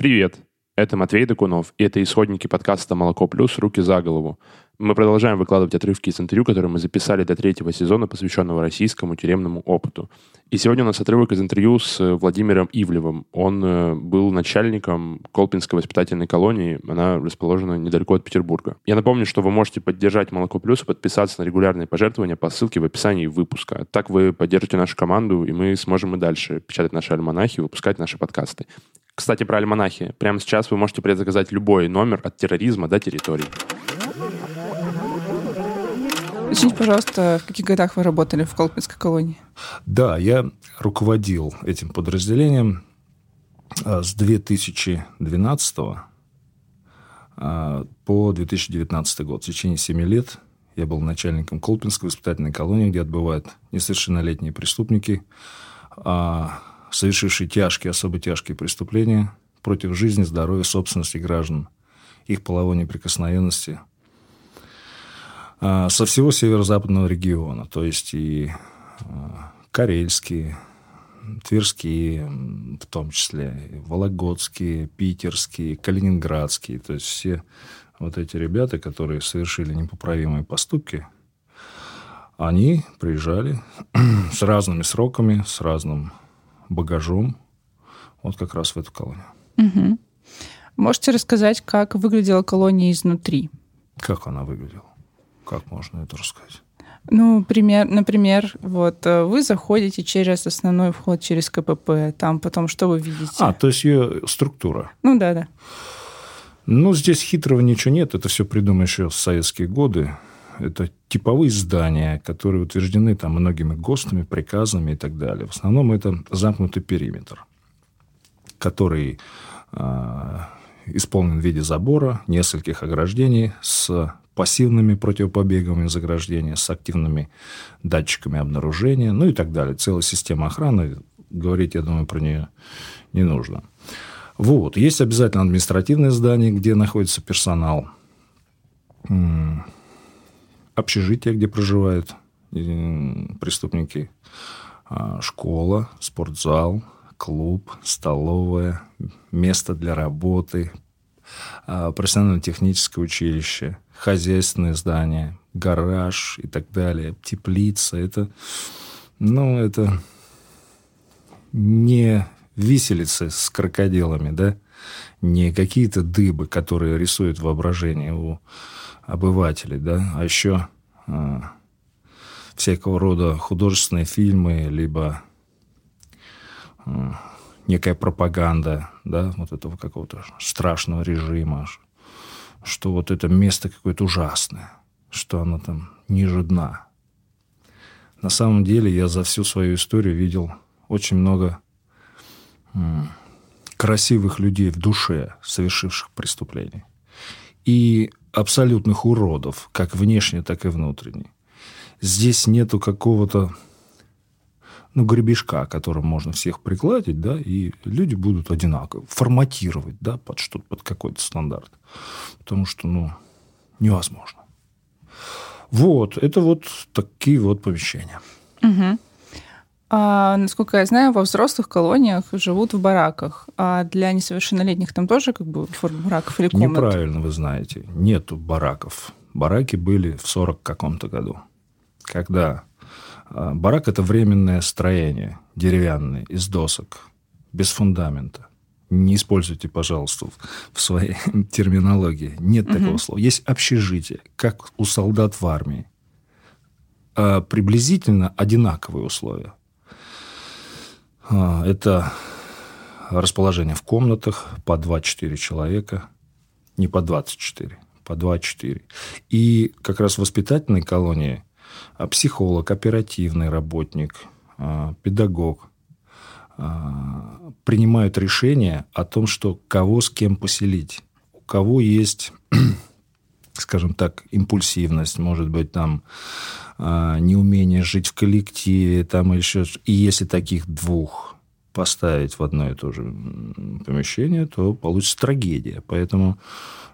Привет! Это Матвей Докунов, и это исходники подкаста «Молоко плюс. Руки за голову». Мы продолжаем выкладывать отрывки из интервью, которые мы записали для третьего сезона, посвященного российскому тюремному опыту. И сегодня у нас отрывок из интервью с э, Владимиром Ивлевым. Он э, был начальником Колпинской воспитательной колонии. Она расположена недалеко от Петербурга. Я напомню, что вы можете поддержать «Молоко плюс» и подписаться на регулярные пожертвования по ссылке в описании выпуска. Так вы поддержите нашу команду, и мы сможем и дальше печатать наши альманахи и выпускать наши подкасты. Кстати, про альманахи. Прямо сейчас вы можете предзаказать любой номер от терроризма до территорий. Уточните, пожалуйста, в каких годах вы работали в Колпинской колонии? Да, я руководил этим подразделением а, с 2012 а, по 2019 год. В течение 7 лет я был начальником Колпинской воспитательной колонии, где отбывают несовершеннолетние преступники, совершившие тяжкие, особо тяжкие преступления против жизни, здоровья, собственности граждан, их половой неприкосновенности а, со всего северо-западного региона, то есть и а, карельские, тверские, в том числе, вологодские, питерские, калининградские, то есть все вот эти ребята, которые совершили непоправимые поступки, они приезжали с разными сроками, с разным багажом вот как раз в эту колонию. Угу. Можете рассказать, как выглядела колония изнутри? Как она выглядела? Как можно это рассказать? Ну, пример, например, вот э, вы заходите через основной вход через КПП, там потом что вы видите? А, то есть ее структура. Ну да, да. Ну, здесь хитрого ничего нет, это все придумано еще в советские годы. Это типовые здания, которые утверждены там многими ГОСТами, приказами и так далее. В основном это замкнутый периметр, который э, исполнен в виде забора, нескольких ограждений с пассивными противопобеговыми заграждения, с активными датчиками обнаружения, ну и так далее. Целая система охраны. Говорить, я думаю, про нее не нужно. Вот. Есть обязательно административное здание, где находится персонал общежитие, где проживают преступники, а, школа, спортзал, клуб, столовая, место для работы, а, профессионально-техническое училище, хозяйственное здание, гараж и так далее, теплица. Это, ну, это не виселицы с крокодилами, да, не какие-то дыбы, которые рисуют воображение у обывателей, да, а еще э, всякого рода художественные фильмы, либо э, некая пропаганда, да, вот этого какого-то страшного режима, что вот это место какое-то ужасное, что оно там ниже дна. На самом деле я за всю свою историю видел очень много красивых людей в душе, совершивших преступления. И абсолютных уродов, как внешне, так и внутренне. Здесь нету какого-то ну, гребешка, которым можно всех пригладить, да, и люди будут одинаково форматировать, да, под что под какой-то стандарт. Потому что, ну, невозможно. Вот, это вот такие вот помещения. Угу. А, насколько я знаю, во взрослых колониях живут в бараках, а для несовершеннолетних там тоже как бы форма бараков или комнат? Неправильно вы знаете. Нету бараков. Бараки были в 40 каком-то году. Когда а, барак – это временное строение, деревянное, из досок, без фундамента. Не используйте, пожалуйста, в своей терминологии. Нет угу. такого слова. Есть общежитие, как у солдат в армии. А приблизительно одинаковые условия. А, это расположение в комнатах по 2-4 человека, не по 24, по 2-4. И как раз в воспитательной колонии а, психолог, оперативный работник, а, педагог принимают решение о том, что кого с кем поселить. У кого есть скажем так, импульсивность, может быть, там а, неумение жить в коллективе, там еще... И если таких двух поставить в одно и то же помещение, то получится трагедия. Поэтому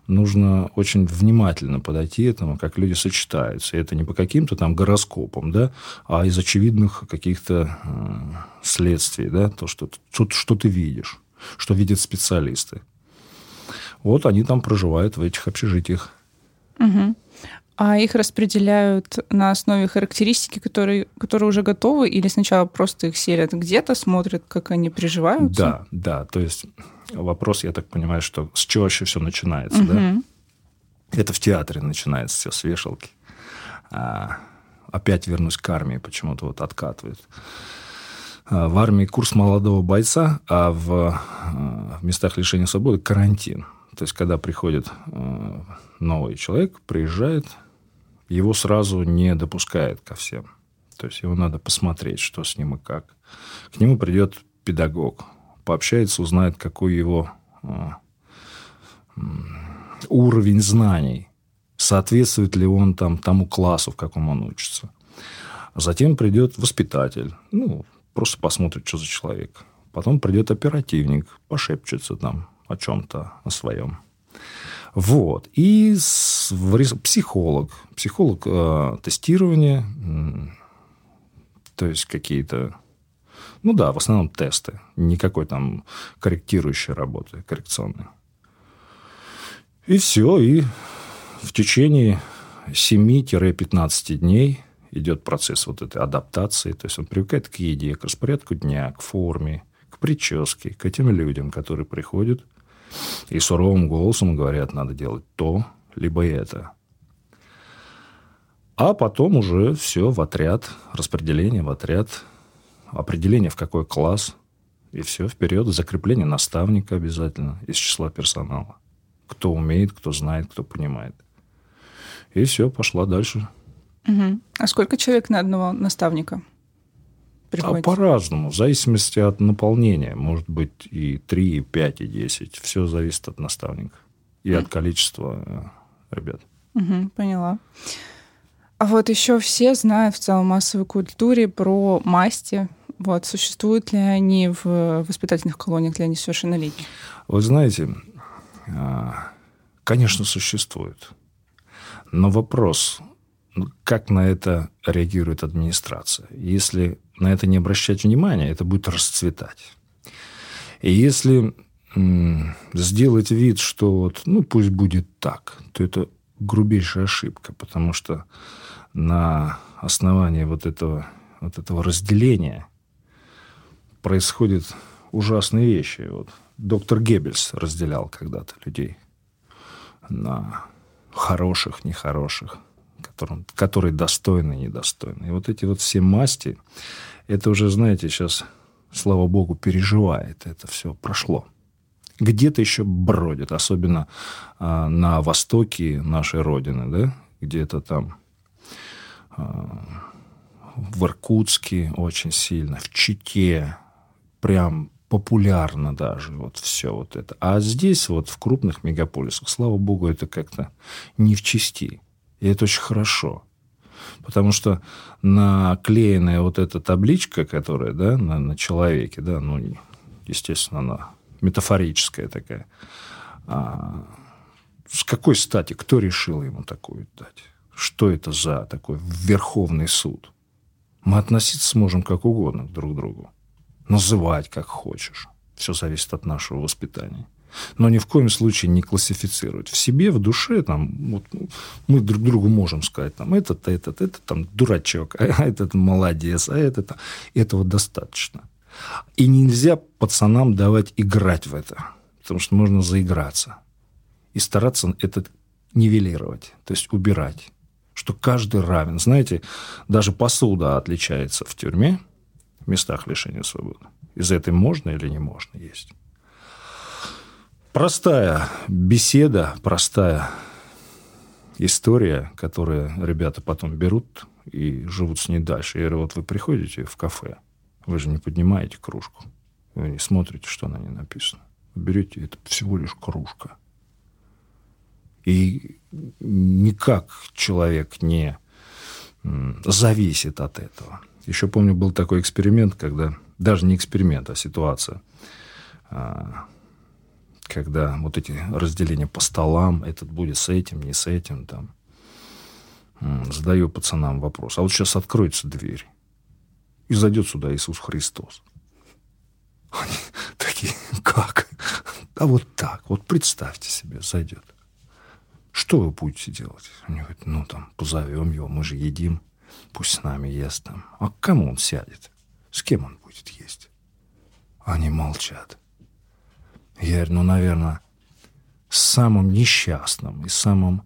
нужно очень внимательно подойти этому, как люди сочетаются. И это не по каким-то там гороскопам, да, а из очевидных каких-то э, следствий, да, то, что, что, что ты видишь, что видят специалисты. Вот они там проживают в этих общежитиях. Угу. А их распределяют на основе характеристики, которые, которые уже готовы, или сначала просто их селят где-то, смотрят, как они приживаются? Да, да. То есть вопрос, я так понимаю, что с чего вообще все начинается, угу. да? Это в театре начинается все с вешалки. А, опять вернусь к армии, почему-то вот откатывает. А, в армии курс молодого бойца, а в, а, в местах лишения свободы карантин. То есть, когда приходит а, новый человек, приезжает, его сразу не допускают ко всем. То есть, его надо посмотреть, что с ним и как. К нему придет педагог, пообщается, узнает, какой его уровень знаний, соответствует ли он там тому классу, в каком он учится. Затем придет воспитатель, ну, просто посмотрит, что за человек. Потом придет оперативник, пошепчется там о чем-то, о своем. Вот. И психолог. Психолог э, тестирования, то есть какие-то ну да, в основном тесты. Никакой там корректирующей работы, коррекционной. И все. И в течение 7-15 дней идет процесс вот этой адаптации. То есть он привыкает к еде, к распорядку дня, к форме, к прическе, к этим людям, которые приходят и суровым голосом говорят, надо делать то, либо это. А потом уже все в отряд, распределение в отряд, определение в какой класс, и все вперед, закрепление наставника обязательно из числа персонала. Кто умеет, кто знает, кто понимает. И все, пошла дальше Угу. А сколько человек на одного наставника? А по-разному, в зависимости от наполнения. Может быть и 3, и 5, и 10. Все зависит от наставника и mm. от количества э, ребят. Угу, поняла. А вот еще все знают в целом массовой культуре про масти. Вот, существуют ли они в воспитательных колониях для несовершеннолетних? Вы знаете, а, конечно, существуют. Но вопрос, как на это реагирует администрация. Если на это не обращать внимания, это будет расцветать. И если сделать вид, что вот, ну, пусть будет так, то это грубейшая ошибка, потому что на основании вот этого, вот этого разделения происходят ужасные вещи. Вот доктор Геббельс разделял когда-то людей на хороших, нехороших, которым, которые достойны и недостойны. И вот эти вот все масти, это уже, знаете, сейчас, слава богу, переживает. Это все прошло. Где-то еще бродит, особенно а, на востоке нашей Родины, да, где-то там а, в Иркутске очень сильно, в Чите, прям популярно даже вот все вот это. А здесь вот в крупных мегаполисах, слава богу, это как-то не в части. И это очень хорошо. Потому что наклеенная вот эта табличка, которая да, на, на человеке, да, ну, естественно, она метафорическая такая. А, с какой стати? Кто решил ему такую дать? Что это за такой Верховный суд? Мы относиться сможем как угодно друг к другу. Называть как хочешь. Все зависит от нашего воспитания но ни в коем случае не классифицировать. В себе, в душе, там, вот, мы друг другу можем сказать, там, этот, этот, этот, там, дурачок, а этот молодец, а этот, этого достаточно. И нельзя пацанам давать играть в это, потому что можно заиграться. И стараться это нивелировать, то есть убирать. Что каждый равен. Знаете, даже посуда отличается в тюрьме, в местах лишения свободы. Из этой можно или не можно есть. Простая беседа, простая история, которую ребята потом берут и живут с ней дальше. Говорю, вот вы приходите в кафе, вы же не поднимаете кружку, вы не смотрите, что на ней написано. Берете, это всего лишь кружка. И никак человек не зависит от этого. Еще помню, был такой эксперимент, когда, даже не эксперимент, а ситуация а, когда вот эти разделения по столам, этот будет с этим, не с этим, там, задаю пацанам вопрос. А вот сейчас откроется дверь, и зайдет сюда Иисус Христос. Они такие, как? А вот так, вот представьте себе, зайдет. Что вы будете делать? Они говорят, ну там, позовем его, мы же едим. Пусть с нами ест там. А к кому он сядет? С кем он будет есть? Они молчат. Я говорю, ну, наверное, самым несчастным и самым,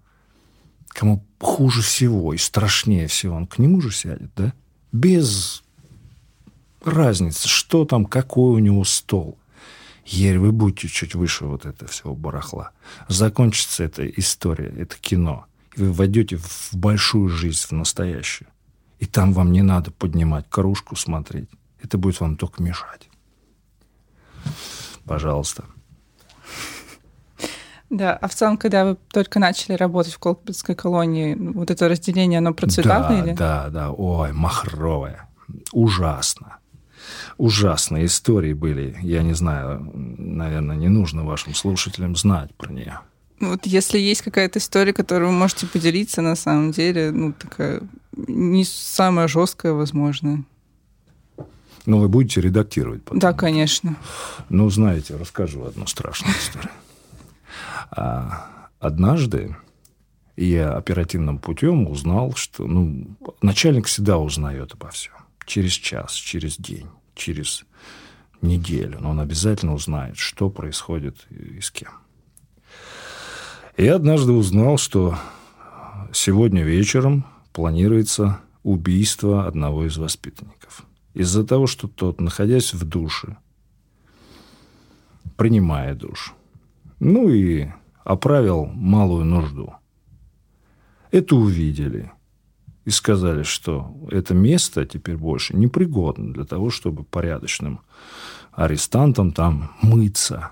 кому хуже всего и страшнее всего, он к нему же сядет, да? Без разницы, что там, какой у него стол. Ерь, вы будете чуть выше вот этого всего барахла. Закончится эта история, это кино. И вы войдете в большую жизнь, в настоящую. И там вам не надо поднимать кружку, смотреть. Это будет вам только мешать. Пожалуйста. Да, а в целом, когда вы только начали работать в Колпинской колонии, вот это разделение, оно процветало да, или? Да, да, ой, махровое. Ужасно. Ужасные истории были. Я не знаю, наверное, не нужно вашим слушателям знать про нее. Вот если есть какая-то история, которую вы можете поделиться, на самом деле, ну, такая не самая жесткая, возможно. Но вы будете редактировать потом. Да, конечно. Ну, знаете, расскажу одну страшную историю. А, однажды я оперативным путем узнал, что ну, начальник всегда узнает обо всем. Через час, через день, через неделю. Но он обязательно узнает, что происходит и с кем. Я однажды узнал, что сегодня вечером планируется убийство одного из воспитанников. Из-за того, что тот, находясь в душе, принимая душ, ну и оправил малую нужду. Это увидели и сказали, что это место теперь больше непригодно для того, чтобы порядочным арестантам там мыться.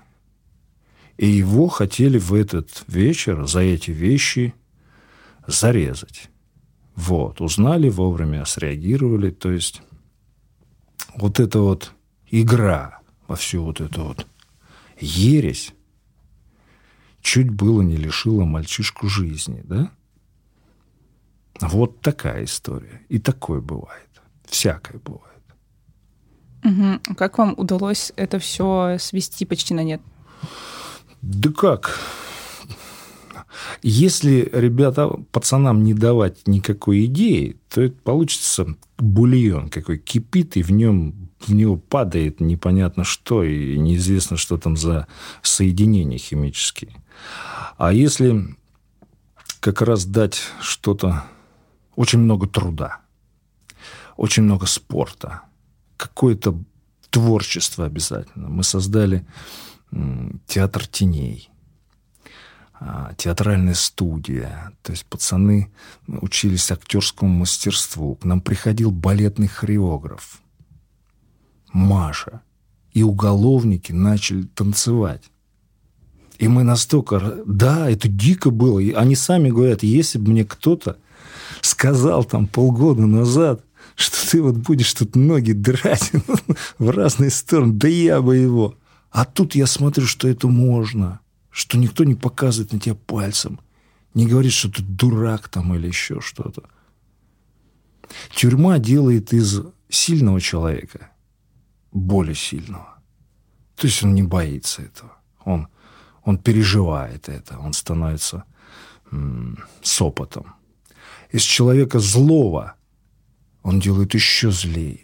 И его хотели в этот вечер за эти вещи зарезать. Вот, узнали вовремя, среагировали. То есть вот эта вот игра во всю вот эту вот ересь чуть было не лишила мальчишку жизни, да? Вот такая история. И такое бывает. Всякое бывает. Угу. Как вам удалось это все свести почти на нет? Да как? Если ребята, пацанам не давать никакой идеи, то это получится бульон какой кипит, и в нем в него падает непонятно что, и неизвестно, что там за соединения химические. А если как раз дать что-то, очень много труда, очень много спорта, какое-то творчество обязательно. Мы создали театр теней – а, театральная студия. То есть пацаны учились актерскому мастерству. К нам приходил балетный хореограф Маша. И уголовники начали танцевать. И мы настолько... Да, это дико было. И они сами говорят, если бы мне кто-то сказал там полгода назад, что ты вот будешь тут ноги драть в разные стороны, да я бы его. А тут я смотрю, что это можно что никто не показывает на тебя пальцем, не говорит, что ты дурак там или еще что-то. Тюрьма делает из сильного человека более сильного. То есть он не боится этого. Он, он переживает это. Он становится м- с опытом. Из человека злого он делает еще злее.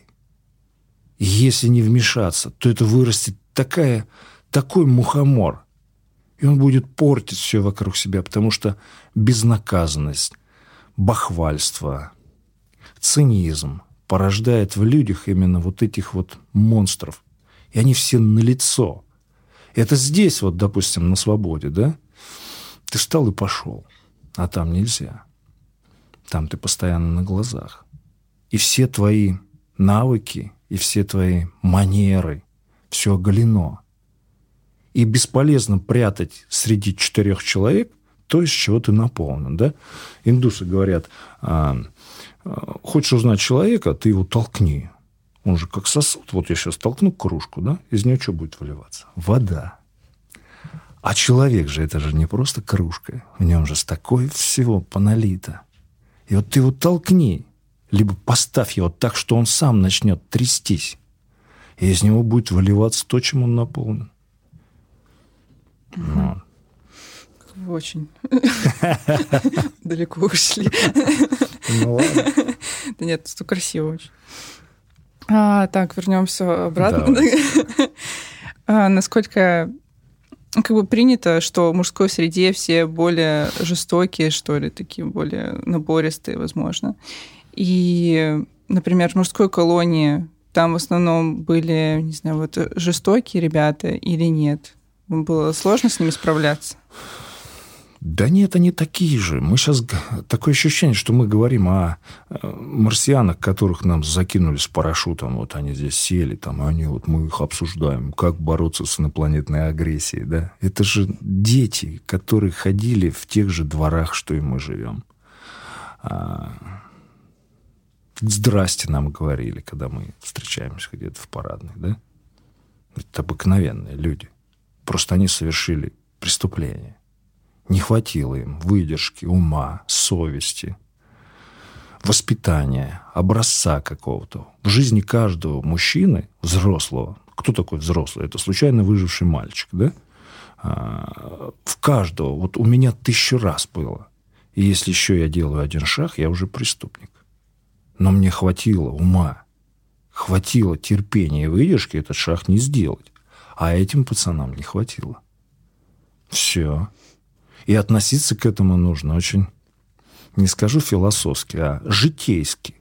И если не вмешаться, то это вырастет такая, такой мухомор, и он будет портить все вокруг себя, потому что безнаказанность, бахвальство, цинизм порождает в людях именно вот этих вот монстров. И они все на лицо. Это здесь вот, допустим, на свободе, да? Ты встал и пошел, а там нельзя. Там ты постоянно на глазах. И все твои навыки, и все твои манеры, все оголено и бесполезно прятать среди четырех человек то, из чего ты наполнен. Да? Индусы говорят, а, хочешь узнать человека, ты его толкни. Он же как сосуд. Вот я сейчас толкну кружку, да? Из нее что будет выливаться? Вода. А человек же, это же не просто кружка. В нем же столько всего поналито. И вот ты его толкни, либо поставь его так, что он сам начнет трястись. И из него будет выливаться то, чем он наполнен. Ну, Вы очень далеко ушли. Ну ладно. Да нет, тут красиво очень. А, так, вернемся обратно. А, насколько как бы принято, что в мужской среде все более жестокие, что ли, такие более набористые, возможно. И, например, в мужской колонии там в основном были, не знаю, вот жестокие ребята или нет? Было сложно с ними справляться? Да нет, они такие же. Мы сейчас... Такое ощущение, что мы говорим о э, марсианах, которых нам закинули с парашютом. Вот они здесь сели, там, и они вот мы их обсуждаем. Как бороться с инопланетной агрессией, да? Это же дети, которые ходили в тех же дворах, что и мы живем. А, Здрасте нам говорили, когда мы встречаемся где-то в парадной, да? Это обыкновенные люди. Просто они совершили преступление. Не хватило им выдержки, ума, совести, воспитания, образца какого-то. В жизни каждого мужчины, взрослого, кто такой взрослый? Это случайно выживший мальчик, да? А, В каждого, вот у меня тысячу раз было. И если еще я делаю один шаг, я уже преступник. Но мне хватило ума, хватило терпения и выдержки этот шаг не сделать. А этим пацанам не хватило. Все. И относиться к этому нужно очень, не скажу философски, а житейски.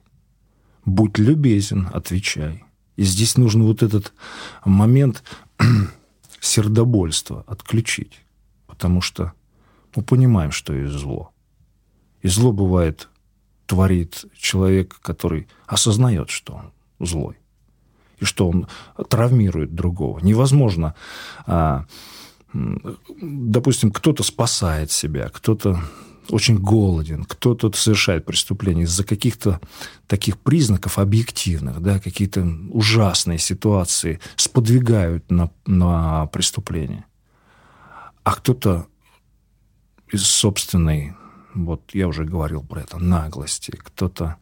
Будь любезен, отвечай. И здесь нужно вот этот момент сердобольства отключить. Потому что мы понимаем, что есть зло. И зло бывает творит человек, который осознает, что он злой. И что он травмирует другого. Невозможно а, допустим, кто-то спасает себя, кто-то очень голоден, кто-то совершает преступление из-за каких-то таких признаков объективных, да, какие-то ужасные ситуации сподвигают на, на преступление. А кто-то из собственной, вот я уже говорил про это, наглости, кто-то...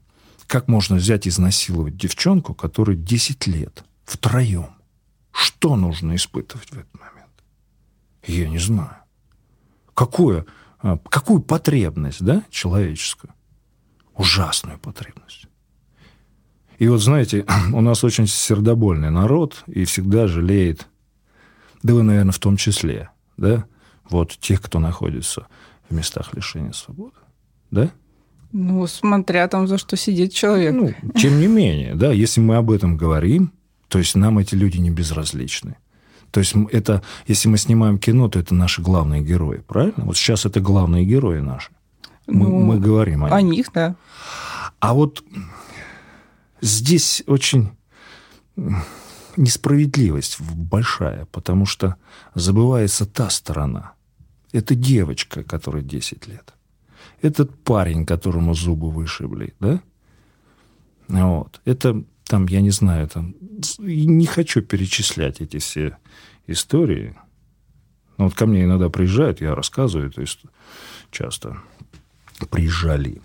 Как можно взять и изнасиловать девчонку, которой 10 лет, втроем? Что нужно испытывать в этот момент? Я не знаю. Какую, а, какую потребность, да, человеческую? Ужасную потребность. И вот, знаете, у нас очень сердобольный народ и всегда жалеет, да вы, наверное, в том числе, да, вот тех, кто находится в местах лишения свободы, да? Ну, смотря там, за что сидит человек. Ну, тем не менее, да, если мы об этом говорим, то есть нам эти люди не безразличны. То есть это, если мы снимаем кино, то это наши главные герои, правильно? Вот сейчас это главные герои наши. Мы, Ну, мы говорим о них. О них, да. А вот здесь очень несправедливость большая, потому что забывается та сторона. Это девочка, которой 10 лет. Этот парень, которому зубы вышибли, да? Вот. Это там, я не знаю, там... и Не хочу перечислять эти все истории. Но вот ко мне иногда приезжают, я рассказываю, то есть часто приезжали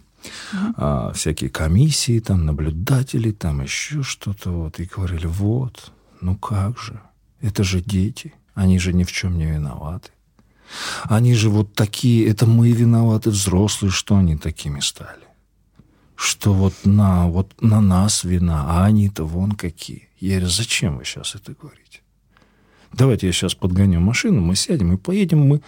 а, всякие комиссии, там, наблюдатели, там еще что-то, вот, и говорили, вот, ну как же, это же дети, они же ни в чем не виноваты. Они же вот такие, это мы виноваты, взрослые, что они такими стали. Что вот на, вот на нас вина, а они-то вон какие. Я говорю, зачем вы сейчас это говорите? Давайте я сейчас подгоню машину, мы сядем и поедем мы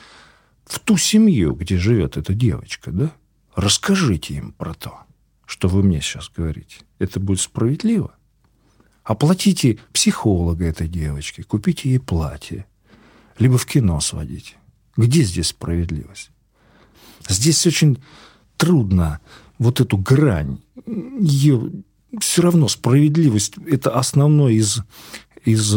в ту семью, где живет эта девочка, да? Расскажите им про то, что вы мне сейчас говорите. Это будет справедливо. Оплатите психолога этой девочки, купите ей платье, либо в кино сводите. Где здесь справедливость? Здесь очень трудно вот эту грань. Ее все равно справедливость – это основной из, из,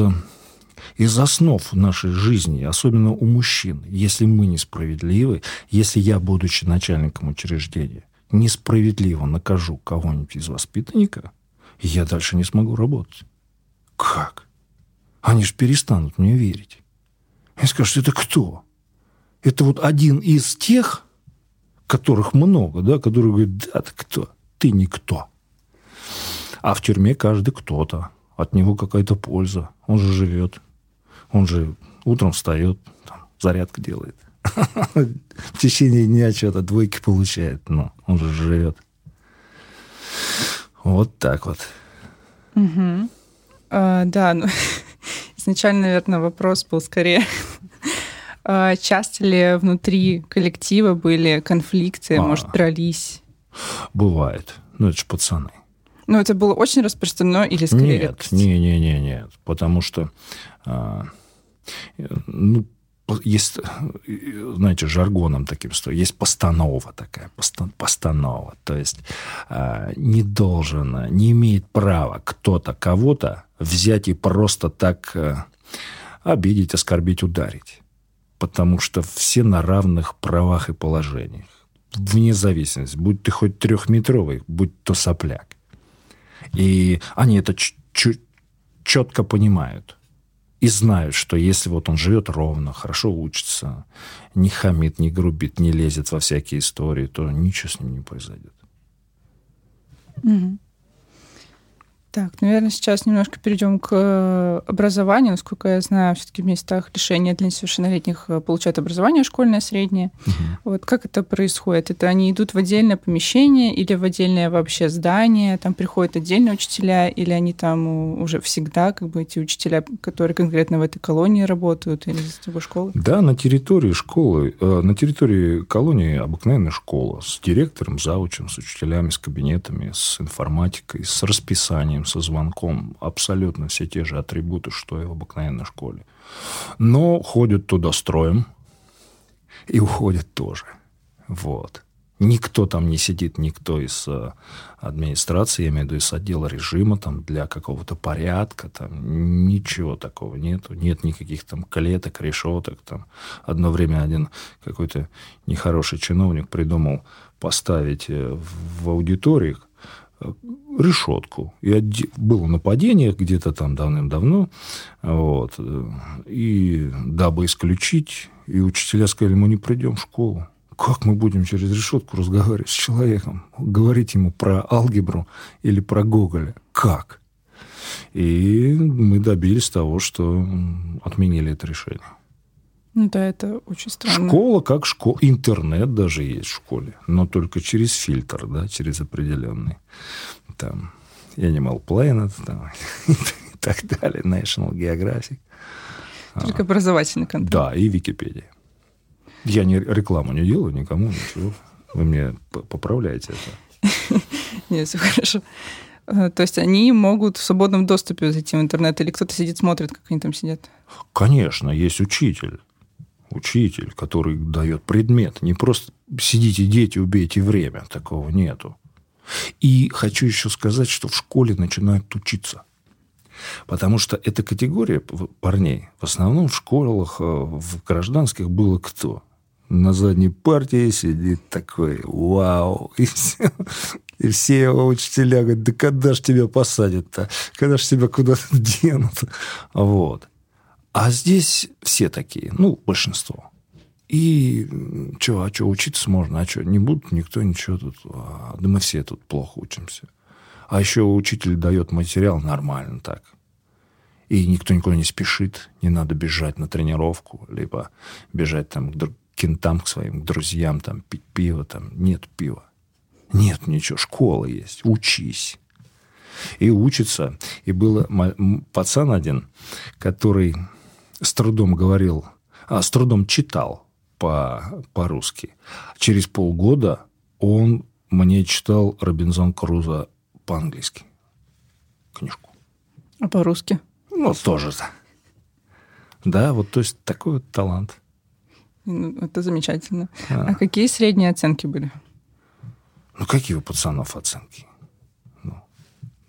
из основ нашей жизни, особенно у мужчин. Если мы несправедливы, если я, будучи начальником учреждения, несправедливо накажу кого-нибудь из воспитанника, я дальше не смогу работать. Как? Они же перестанут мне верить. Они скажут, это кто? Это вот один из тех, которых много, да, которые говорят, да, ты кто? Ты никто. А в тюрьме каждый кто-то. От него какая-то польза. Он же живет. Он же утром встает, там, зарядку делает. В течение дня что-то двойки получает. Но он же живет. Вот так вот. Угу. А, да, ну, изначально, наверное, вопрос был скорее, а, часто ли внутри коллектива были конфликты, а, может, дрались? Бывает. Ну, это же пацаны. Ну, это было очень распространено или скорее Нет, редкость? не, не, не, нет. Потому что, а, ну, есть, знаете, жаргоном таким, что есть постанова такая, постанова. То есть э, не должен, не имеет права кто-то кого-то взять и просто так э, обидеть, оскорбить, ударить. Потому что все на равных правах и положениях. Вне зависимости. Будь ты хоть трехметровый, будь то сопляк. И они это четко понимают и знают, что если вот он живет ровно, хорошо учится, не хамит, не грубит, не лезет во всякие истории, то ничего с ним не произойдет. Угу. Так, наверное, сейчас немножко перейдем к э, образованию. Насколько я знаю, все-таки в местах лишения для несовершеннолетних э, получают образование школьное, среднее. Угу. Вот как это происходит? Это они идут в отдельное помещение или в отдельное вообще здание? Там приходят отдельные учителя или они там уже всегда, как бы эти учителя, которые конкретно в этой колонии работают или за тобой школы? Да, на территории школы, э, на территории колонии обыкновенная школа с директором, заучем, с учителями, с кабинетами, с информатикой, с расписанием сообщением, со звонком. Абсолютно все те же атрибуты, что и в обыкновенной школе. Но ходят туда строем и уходят тоже. Вот. Никто там не сидит, никто из э, администрации, я имею в виду из отдела режима, там, для какого-то порядка, там, ничего такого нету. Нет никаких там клеток, решеток. Там. Одно время один какой-то нехороший чиновник придумал поставить э, в аудиториях решетку. И было нападение где-то там давным-давно. Вот. И дабы исключить, и учителя сказали, мы не придем в школу. Как мы будем через решетку разговаривать с человеком? Говорить ему про алгебру или про Гоголя? Как? И мы добились того, что отменили это решение. Ну да, это очень странно. Школа как школа. Интернет даже есть в школе, но только через фильтр, да, через определенный. Там Animal Planet там, и так далее, National Geographic. Только а, образовательный контент. Да, и Википедия. Я не рекламу не делаю никому, ничего. Вы мне поправляете это. Нет, все хорошо. Э, то есть они могут в свободном доступе зайти в интернет, или кто-то сидит, смотрит, как они там сидят? Конечно, есть учитель учитель, который дает предмет. Не просто сидите, дети, убейте время. Такого нету. И хочу еще сказать, что в школе начинают учиться. Потому что эта категория парней в основном в школах, э, в гражданских было кто? На задней партии сидит такой, вау, и все, и все его учителя говорят, да когда ж тебя посадят-то? Когда ж тебя куда-то денут? Вот. А здесь все такие, ну, большинство. И что, а что, учиться можно, а что, не будут никто ничего тут, а, да мы все тут плохо учимся. А еще учитель дает материал нормально так. И никто никуда не спешит, не надо бежать на тренировку, либо бежать там к кентам, к своим к друзьям, там, пить пиво, там, нет пива. Нет ничего, школа есть, учись. И учится. И был пацан один, который с трудом говорил, а, с трудом читал по, по-русски. Через полгода он мне читал Робинзон Круза по-английски. Книжку. А по-русски? Ну, тоже. Да, вот то есть такой вот талант. Ну, это замечательно. А, а какие средние оценки были? Ну, какие у пацанов оценки?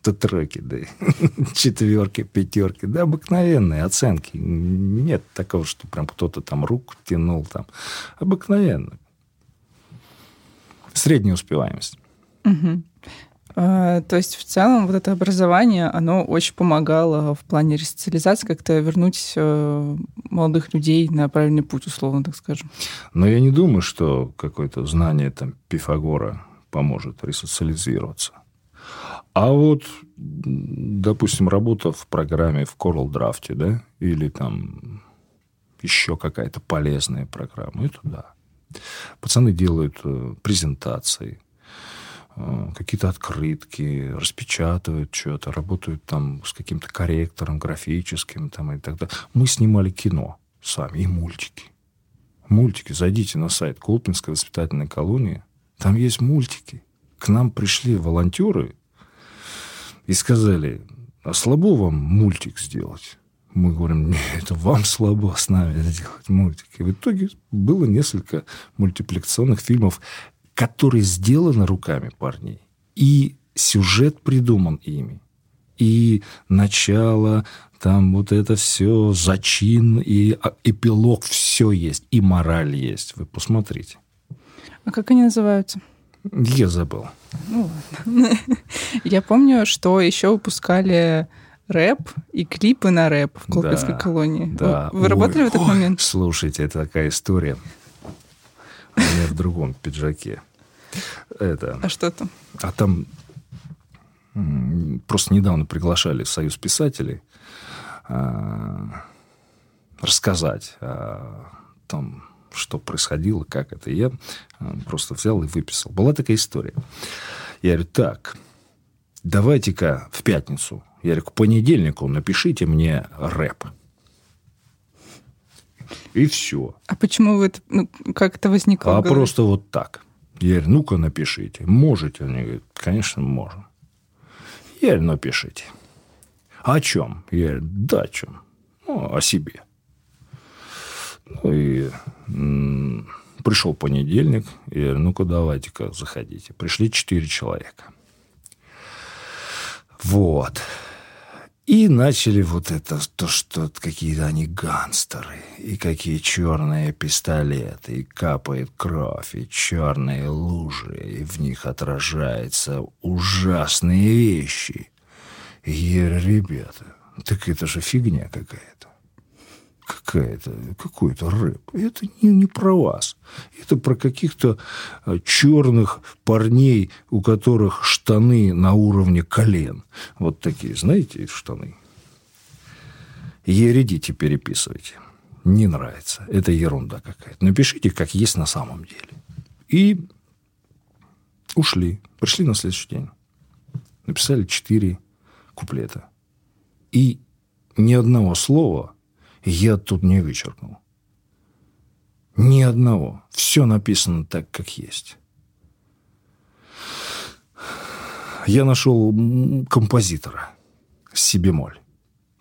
То треки, да, четверки, пятерки, да, обыкновенные оценки. Нет такого, что прям кто-то там руку тянул там. Обыкновенно. Средняя успеваемость. Угу. А, то есть в целом вот это образование, оно очень помогало в плане ресоциализации как-то вернуть э, молодых людей на правильный путь, условно так скажем. Но я не думаю, что какое-то знание там Пифагора поможет ресоциализироваться. А вот, допустим, работа в программе в Coral Draft, да, или там еще какая-то полезная программа. Это да. Пацаны делают э, презентации, э, какие-то открытки, распечатывают что-то, работают там с каким-то корректором графическим там, и так далее. Мы снимали кино сами и мультики. Мультики. Зайдите на сайт Колпинской воспитательной колонии. Там есть мультики. К нам пришли волонтеры и сказали, а слабо вам мультик сделать? Мы говорим, нет, это вам слабо с нами сделать мультики. В итоге было несколько мультипликационных фильмов, которые сделаны руками парней. И сюжет придуман ими. И начало, там вот это все, зачин и а, эпилог, все есть. И мораль есть. Вы посмотрите. А как они называются? Я забыл. Ну ладно. Я помню, что еще выпускали рэп и клипы на рэп в Колпинской Да, колонии. Да. Вы, вы работали Ой, в этот ой, момент? Слушайте, это такая история. У меня в другом пиджаке. Это, А что там? а там просто недавно приглашали в Союз писателей а, рассказать о том, что происходило, как это. И я а, просто взял и выписал. Была такая история. Я говорю, так, давайте-ка в пятницу, я говорю, к понедельнику напишите мне рэп. И все. А почему вы это, ну, как это возникло? А просто вот так. Я говорю, ну-ка напишите. Можете? Они говорят, конечно, можем. Я говорю, напишите. А о чем? Я говорю, да о чем? Ну, о себе. Ну и м, пришел понедельник. Я говорю, ну-ка давайте-ка заходите. Пришли четыре человека. Вот. И начали вот это, то, что какие-то они гангстеры, и какие черные пистолеты, и капает кровь, и черные лужи, и в них отражаются ужасные вещи. И я говорю, ребята, так это же фигня какая-то. Какая-то, какой-то рэп. Это не, не про вас. Это про каких-то э, черных парней, у которых штаны на уровне колен. Вот такие, знаете, штаны. Ередите переписывайте. Не нравится. Это ерунда какая-то. Напишите, как есть на самом деле. И ушли. Пришли на следующий день. Написали четыре куплета. И ни одного слова я тут не вычеркнул. Ни одного. Все написано так, как есть. Я нашел композитора с бемоль.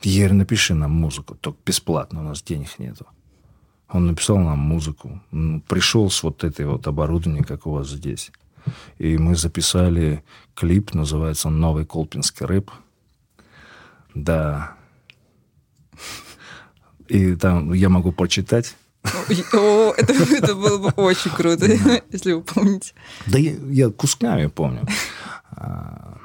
Я говорю, напиши нам музыку, только бесплатно, у нас денег нету. Он написал нам музыку, пришел с вот этой вот оборудованием, как у вас здесь. И мы записали клип, называется он «Новый колпинский рэп». Да. И там я могу прочитать. О, это, это было бы очень круто, если вы помните. Да я, я кусками помню. А,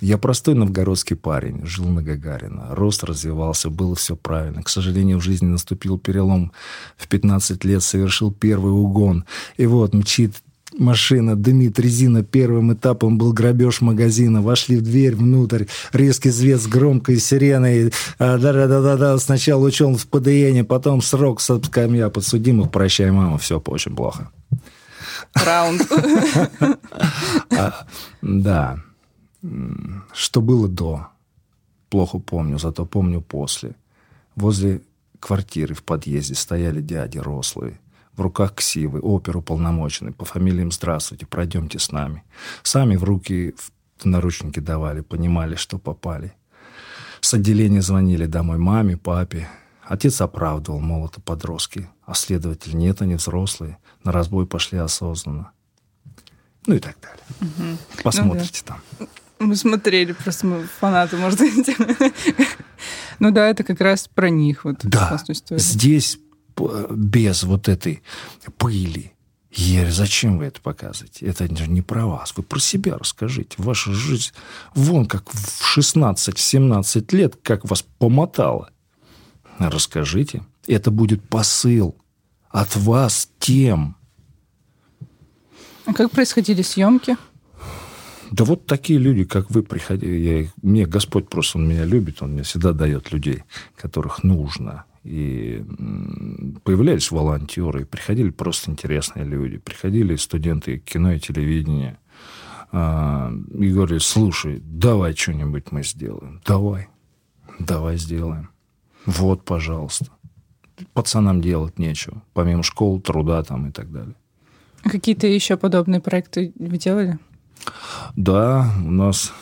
Я простой новгородский парень, жил на Гагарина, рост развивался, было все правильно. К сожалению, в жизни наступил перелом. В 15 лет совершил первый угон. И вот мчит машина, дымит резина. Первым этапом был грабеж магазина. Вошли в дверь внутрь. Резкий звет с громкой сиреной. А, Да-да-да-да. Сначала учел в ПДН, потом срок с скамья подсудимых. Прощай, мама, все очень плохо. Раунд. А, да. Что было до? Плохо помню, зато помню после. Возле квартиры в подъезде стояли дяди рослые. В руках ксивы, опер уполномоченный, по фамилиям «Здравствуйте, пройдемте с нами». Сами в руки в наручники давали, понимали, что попали. С отделения звонили домой маме, папе. Отец оправдывал, мол, это подростки. А следователь, нет, они взрослые. На разбой пошли осознанно. Ну и так далее. Посмотрите там. Мы смотрели, просто мы фанаты, может быть. Ну да, это как раз про них. Вот, Да, здесь без вот этой пыли. Я говорю, зачем вы это показываете? Это не про вас. Вы про себя расскажите. Ваша жизнь вон как в 16-17 лет, как вас помотало. Расскажите. Это будет посыл от вас тем. А как происходили съемки? Да вот такие люди, как вы, приходили. Я мне Господь просто, Он меня любит, Он мне всегда дает людей, которых нужно. И появлялись волонтеры, приходили просто интересные люди, приходили студенты кино и телевидения. А, и говорили, слушай, давай что-нибудь мы сделаем. Давай, давай сделаем. Вот, пожалуйста. Пацанам делать нечего, помимо школ, труда там и так далее. Какие-то еще подобные проекты вы делали? Да, у нас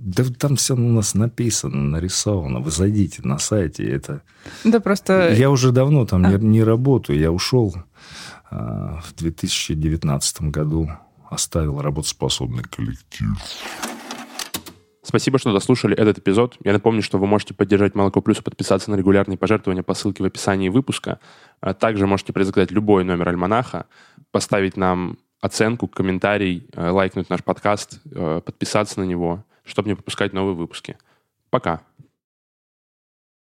да там все у нас написано, нарисовано. Вы зайдите на сайте. Это... Да просто... Я уже давно там а. не, не работаю. Я ушел а, в 2019 году. Оставил работоспособный коллектив. Спасибо, что дослушали этот эпизод. Я напомню, что вы можете поддержать Молоко Плюс и подписаться на регулярные пожертвования по ссылке в описании выпуска. А также можете предсказать любой номер альманаха, поставить нам оценку, комментарий, э, лайкнуть наш подкаст, э, подписаться на него чтобы не пропускать новые выпуски. Пока.